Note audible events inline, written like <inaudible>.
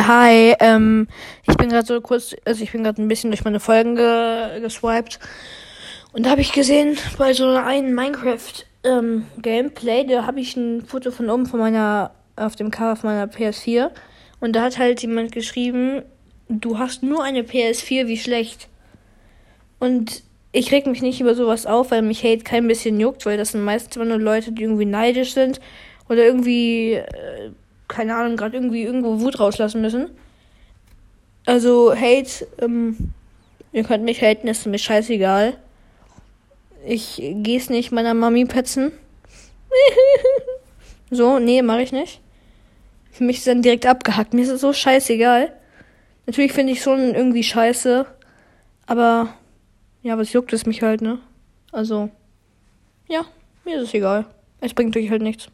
Äh, hi, ähm, ich bin gerade so kurz, also ich bin gerade ein bisschen durch meine Folgen ge geswiped. Und da habe ich gesehen, bei so einem Minecraft ähm, Gameplay, da habe ich ein Foto von oben von meiner, auf dem Cover von meiner PS4. Und da hat halt jemand geschrieben, du hast nur eine PS4, wie schlecht. Und ich reg mich nicht über sowas auf, weil mich Hate kein bisschen juckt, weil das sind meistens immer nur Leute, die irgendwie neidisch sind oder irgendwie, äh, keine Ahnung, gerade irgendwie irgendwo Wut rauslassen müssen. Also Hate, ähm, ihr könnt mich haten, ist mir scheißegal. Ich geh's nicht meiner Mami petzen. <laughs> so, nee, mache ich nicht. Für mich ist dann direkt abgehackt. Mir ist es so scheißegal. Natürlich finde ich schon irgendwie scheiße. Aber ja, was juckt es mich halt, ne? Also, ja, mir ist es egal. Es bringt euch halt nichts.